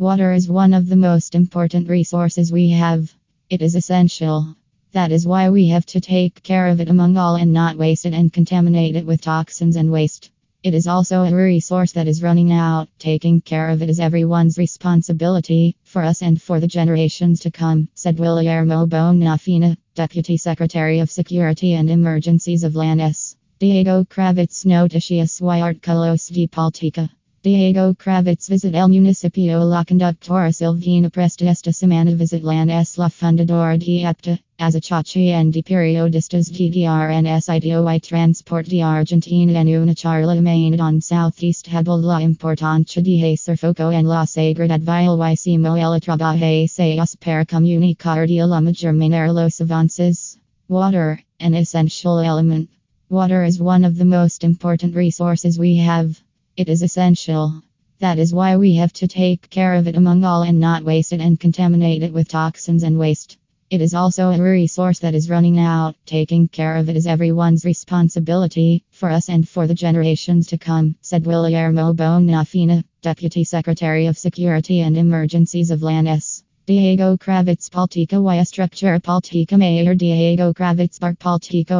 Water is one of the most important resources we have. It is essential. That is why we have to take care of it among all and not waste it and contaminate it with toxins and waste. It is also a resource that is running out. Taking care of it is everyone's responsibility, for us and for the generations to come, said Guillermo Bonafina, Deputy Secretary of Security and Emergencies of Lanús. Diego Kravitz Noticias y Artículos de Política. Diego Kravitz visit el municipio la conductora Silvina Presta esta semana visit lan es la fundadora de apta, Azachachi and de periodistas de DRNS IDO y transport de Argentina en una charla main on Southeast Hebel la importancia de hacer foco en la seguridad vial y cimo el trabajo se para comunicar de la mayor manera los avances. Water, an essential element. Water is one of the most important resources we have. It is essential. That is why we have to take care of it among all and not waste it and contaminate it with toxins and waste. It is also a resource that is running out. Taking care of it is everyone's responsibility, for us and for the generations to come, said Guillermo Bonafina, Deputy Secretary of Security and Emergencies of Lanús. Diego Kravitz Política y Estructura Política Mayor Diego Kravitz Bar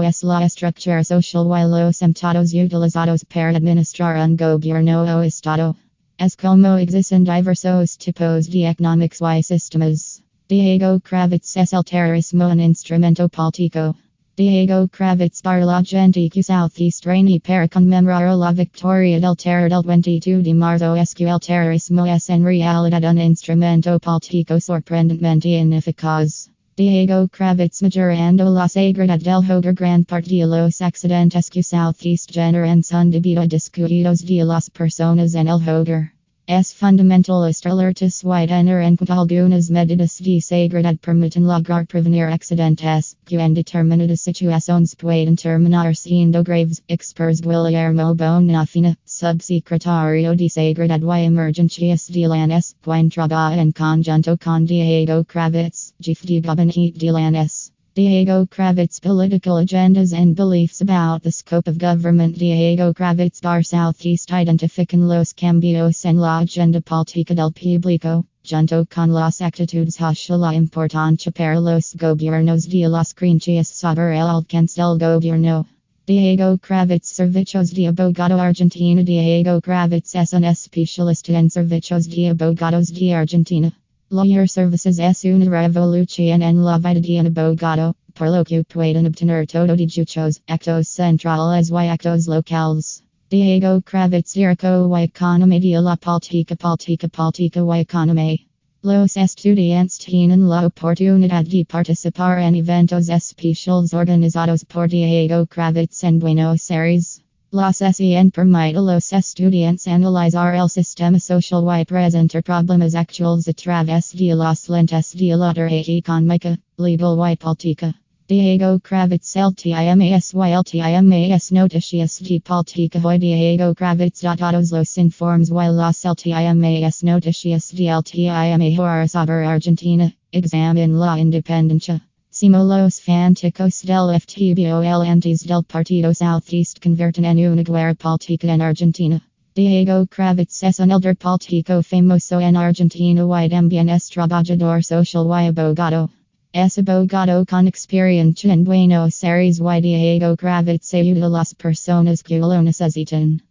es la estructura social y los emptados utilizados para administrar un gobierno o estado. Es como existen diversos tipos de economics y sistemas. Diego Kravitz es el terrorismo un instrumento político. Diego Kravitz para la gente que Southeast Rainy para conmemorar la victoria del terror del 22 de marzo es que el terrorismo es en realidad un instrumento político sorprendentemente ineficaz. Diego Kravitz majorando la seguridad del hogar gran parte de los accidentes que Southeast generan son debido a descuidos de las personas en el hogar. Es fundamentalist alertas y tener en algunas medidas de seguridad permiten lograr prevenir accidentes que en determinadas situaciones pueden terminar siendo graves. Expers Guillermo Bonafina, subsecretario de Seguridad y Emergencias de Lanús, quien trabaja en conjunto con Diego Kravitz, jefe de gabinete de Lanús. Diego Kravitz political agendas and beliefs about the scope of government. Diego Kravitz Bar Southeast identifican los cambios en la agenda política del público, junto con las actitudes hacia la importancia para los gobiernos de las creencias sobre el alcance del gobierno. Diego Kravitz Servicios de Abogado Argentina Diego Kravitz es un especialista en servicios de abogados de Argentina. Lawyer Services es una revolución en la vida de un abogado, por lo que pueden obtener todo de juchos, actos centrales y actos locales. Diego Kravitz Directo y Economía de la Política Política Política y Economía. Los estudiantes tienen la oportunidad de participar en eventos especiales organizados por Diego Kravitz en Buenos Aires. La sesión permite a los estudiantes analizar el sistema social y presentar problemas actuales a través de las lentes de la teoría económica, legal y política. Diego Kravitz LTIMAS y LTIMAS Noticias de Política y Diego Kravitz. Todos los informes y las LTIMAS Noticias de LTIMA sobre Argentina. Examine la independencia. Simo los fanáticos del FTBOL antes del partido Southeast convierten en una guerra política en Argentina. Diego Kravitz es un elder político famoso en Argentina y también es trabajador social y abogado. Es abogado con experiencia en Buenos Aires y Diego Kravitz ayuda a las personas que lo necesitan.